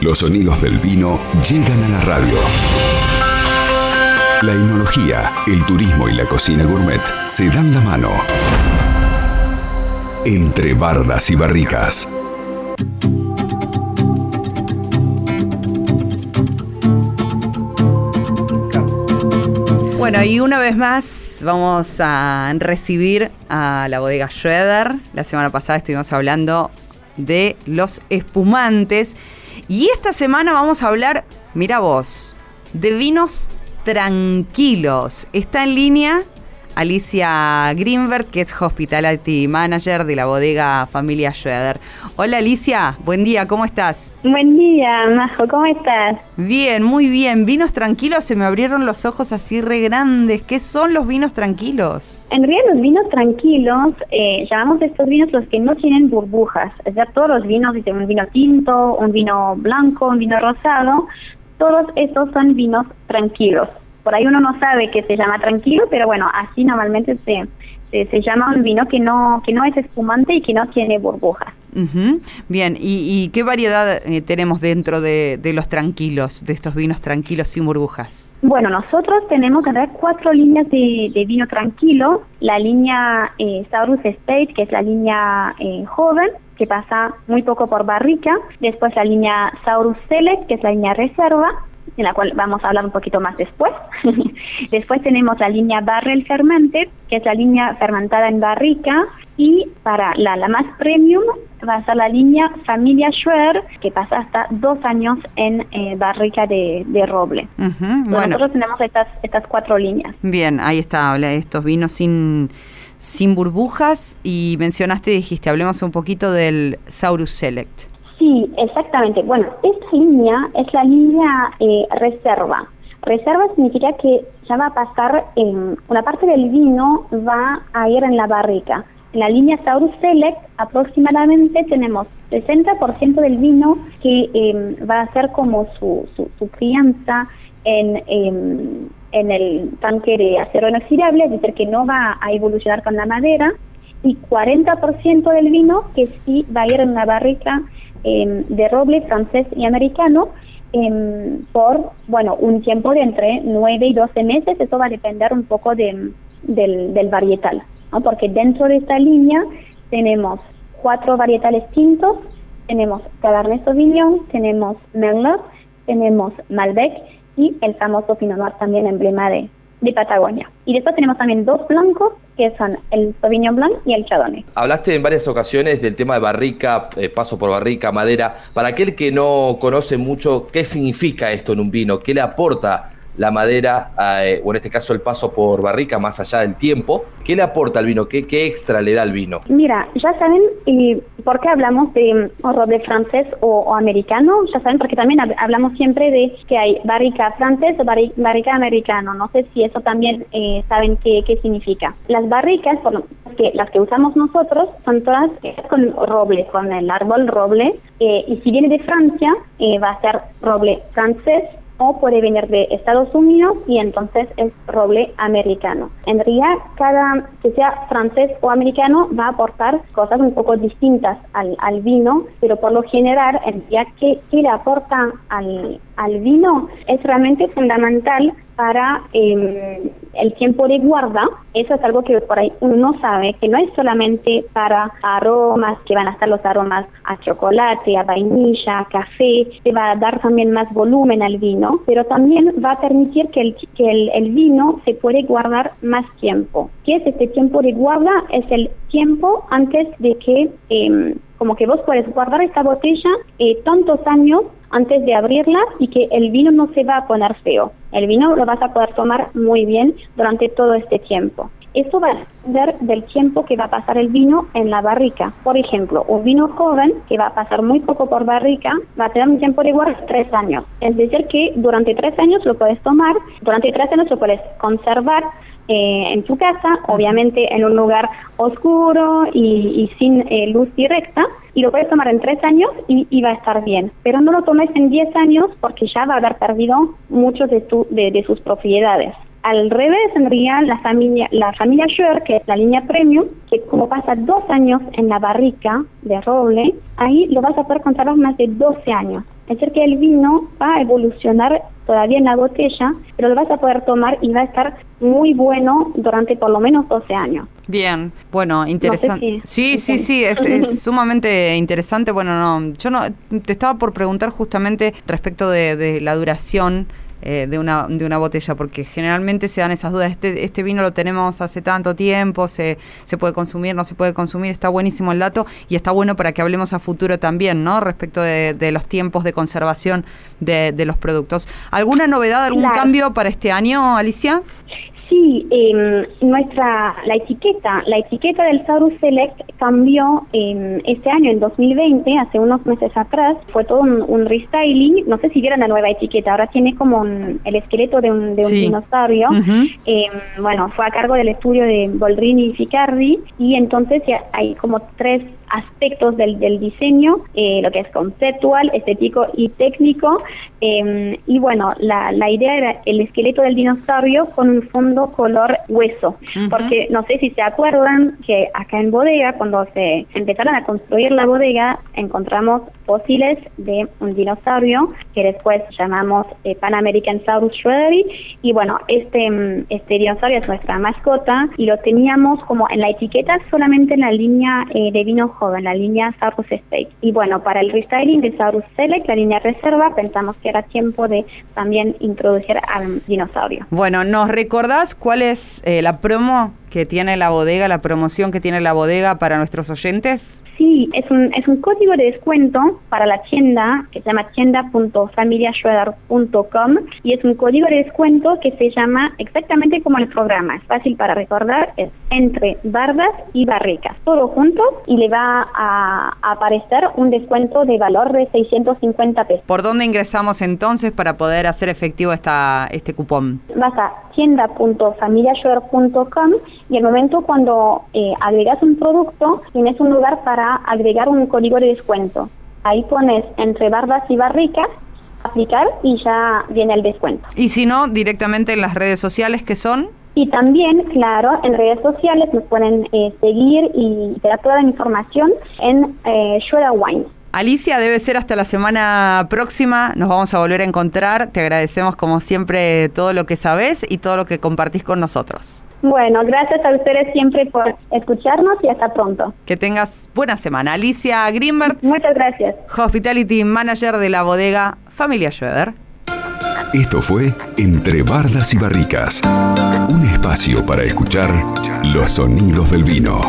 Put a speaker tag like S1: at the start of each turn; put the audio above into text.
S1: Los sonidos del vino llegan a la radio. La enología, el turismo y la cocina gourmet se dan la mano. Entre bardas y barricas.
S2: Bueno, y una vez más vamos a recibir a la bodega Schroeder. La semana pasada estuvimos hablando de los espumantes. Y esta semana vamos a hablar, mira vos, de vinos tranquilos. Está en línea Alicia Greenberg, que es Hospitality Manager de la bodega Familia Schroeder. Hola Alicia, buen día, ¿cómo estás?
S3: Buen día, Majo, ¿cómo estás?
S2: Bien, muy bien. Vinos tranquilos, se me abrieron los ojos así re grandes. ¿Qué son los vinos tranquilos?
S3: En realidad los vinos tranquilos, eh, llamamos estos vinos los que no tienen burbujas. Es decir, todos los vinos, un vino tinto, un vino blanco, un vino rosado, todos estos son vinos tranquilos por ahí uno no sabe que se llama tranquilo, pero bueno, así normalmente se, se, llama un vino que no, que no es espumante y que no tiene burbujas.
S2: Bien, ¿Y, qué variedad eh, tenemos dentro de, los tranquilos, de estos vinos tranquilos sin burbujas?
S3: Bueno, nosotros tenemos en cuatro líneas de, vino tranquilo. La línea eh, Saurus Estate, que es la línea eh, joven, que pasa muy poco por barrica. Después la línea Saurus Select, que es la línea reserva en la cual vamos a hablar un poquito más después. después tenemos la línea Barrel Fermented, que es la línea fermentada en barrica, y para la, la más premium va a ser la línea Familia Schwer, que pasa hasta dos años en eh, barrica de, roble. Nosotros tenemos estas, estas cuatro líneas.
S2: Bien, ahí está, habla de estos vinos sin sin burbujas y mencionaste, dijiste, hablemos un poquito del Saurus Select.
S3: Sí, exactamente. Bueno, esta línea es la línea eh, reserva. Reserva significa que ya va a pasar, en una parte del vino va a ir en la barrica. En la línea Saurus Select aproximadamente tenemos 60% del vino que em, va a ser como su, su, crianza en, em, en el tanque de acero inoxidable, es decir, que no va a evolucionar con la madera, y 40% del vino que sí va a ir en la barrica Em, de roble francés y americano em, por, bueno, un tiempo de entre 9 y 12 meses. Eso va a depender un poco de, del, varietal, porque dentro de esta línea tenemos cuatro varietales tintos, tenemos Cabernet Sauvignon, tenemos Merlot, tenemos Malbec y el famoso Pinot Noir también emblema de, de Patagonia. Y después tenemos también dos blancos, que son el Sauvignon Blanc y el Chardonnay.
S4: Hablaste en varias ocasiones del tema de barrica, eh, paso por barrica, madera. Para aquel que no conoce mucho, ¿qué significa esto en un vino? ¿Qué le aporta la madera, eh, o en este caso el paso por barrica más allá del tiempo. ¿Qué le aporta al vino? ¿Qué, qué extra le da al vino?
S3: Mira, ya saben, y ¿por qué hablamos de roble francés o, americano? Ya saben, porque también hablamos siempre de que hay barrica francés o barrica americano. No sé si eso también eh, saben qué, qué significa. Las barricas, por que las que usamos nosotros, son todas con roble, con el árbol roble. Eh, y si viene de Francia, va a ser roble francés o puede venir de Estados Unidos y entonces es roble americano. En realidad, cada que sea francés o americano va a aportar cosas un poco distintas al, al vino, pero por lo general, en realidad, ¿qué, le aporta al, al vino? Es realmente fundamental para em, el tiempo de guarda. Eso es algo que por ahí uno no sabe, que no es solamente para aromas, que van a estar los aromas a chocolate, a vainilla, a café, que va a dar también más volumen al vino, pero también va a permitir que el, que el, vino se puede guardar más tiempo. ¿Qué es este tiempo de guarda? Es el tiempo antes de que, em, como que vos puedes guardar esta botella eh, tantos años antes de abrirla y que el vino no se va a poner feo. El vino lo vas a poder tomar muy bien durante todo este tiempo. Eso va a depender del tiempo que va a pasar el vino en la barrica. Por ejemplo, un vino joven que va a pasar muy poco por barrica va a tener un tiempo de guarda de tres años. Es decir, que durante tres años lo puedes tomar, durante tres años lo puedes conservar eh, en tu casa, obviamente en un lugar oscuro y, sin eh, luz directa, y lo puedes tomar en tres años y, va a estar bien. Pero no lo tomes en diez años porque ya va a haber perdido muchos de, tu, de, sus propiedades. Al revés, en realidad, la familia, la familia Schuer, que es la línea premium, que como pasa dos años en la barrica de roble, ahí lo vas a poder conservar más de 12 años. Es decir, que el vino va a evolucionar todavía en la botella, pero lo vas a poder tomar y va a estar muy bueno durante por lo menos 12 años.
S2: Bien, bueno, interesante. sí, sí, sí, es, sumamente interesante. Bueno, no, yo no te estaba por preguntar justamente respecto de la duración eh, de, una, de una botella, porque generalmente se dan esas dudas. Este, este vino lo tenemos hace tanto tiempo, se, se puede consumir, no se puede consumir, está buenísimo el dato y está bueno para que hablemos a futuro también, ¿no? Respecto de, de los tiempos de conservación de, de, los productos. ¿Alguna novedad, algún cambio para este año, Alicia?
S3: Sí, eh, nuestra la etiqueta, la etiqueta del Saurus Select cambió eh, este año, en 2020, hace unos meses atrás, fue todo un, restyling. No sé si vieron la nueva etiqueta, ahora tiene como el esqueleto de un, de un dinosaurio. eh, bueno, fue a cargo del estudio de Boldrini y Ficardi, y entonces ya hay como tres aspectos del, del diseño, eh, lo que es conceptual, estético y técnico. Eh, y bueno, la, la idea era el esqueleto del dinosaurio con un fondo color hueso, porque no sé si se acuerdan que acá en bodega, cuando se empezaron a construir la bodega, encontramos fósiles de un dinosaurio que después llamamos eh, Pan American Saurus Shreddery y bueno, este, mm, este dinosaurio es nuestra mascota y lo teníamos como en la etiqueta solamente en la línea eh, de vino joven, la línea Saurus Steak. Y bueno, para el restyling de Saurus Select, la línea reserva, pensamos que era tiempo de también introducir al dinosaurio.
S2: Bueno, ¿nos recordás cuál es eh, la promo que tiene la bodega, la promoción que tiene la bodega para nuestros oyentes?
S3: Sí, es un, es un código de descuento para la tienda que se llama tienda.familiaschroeder.com y es un código de descuento que se llama exactamente como el programa. Es fácil para recordar, es entre bardas y barricas, todo junto y le va a, aparecer un descuento de valor de 650 pesos.
S2: ¿Por dónde ingresamos entonces para poder hacer efectivo esta, este cupón?
S3: Vas a tienda.familiaschroeder.com y el momento cuando eh, agregas un producto, tienes un lugar para agregar un código de descuento. Ahí pones entre barbas y barricas, aplicar y ya viene el descuento.
S2: Y si no, directamente en las redes sociales que son...
S3: Y también, claro, en redes sociales nos pueden eh, seguir y te da toda la información en eh, Wine.
S2: Alicia, debe ser hasta la semana próxima. Nos vamos a volver a encontrar. Te agradecemos como siempre todo lo que sabes y todo lo que compartís con nosotros.
S3: Bueno, gracias a ustedes siempre por escucharnos y hasta pronto.
S2: Que tengas buena semana. Alicia Greenberg.
S3: Muchas gracias.
S2: Hospitality Manager de la bodega Familia Schroeder.
S1: Esto fue Entre Bardas y Barricas, un espacio para escuchar los sonidos del vino.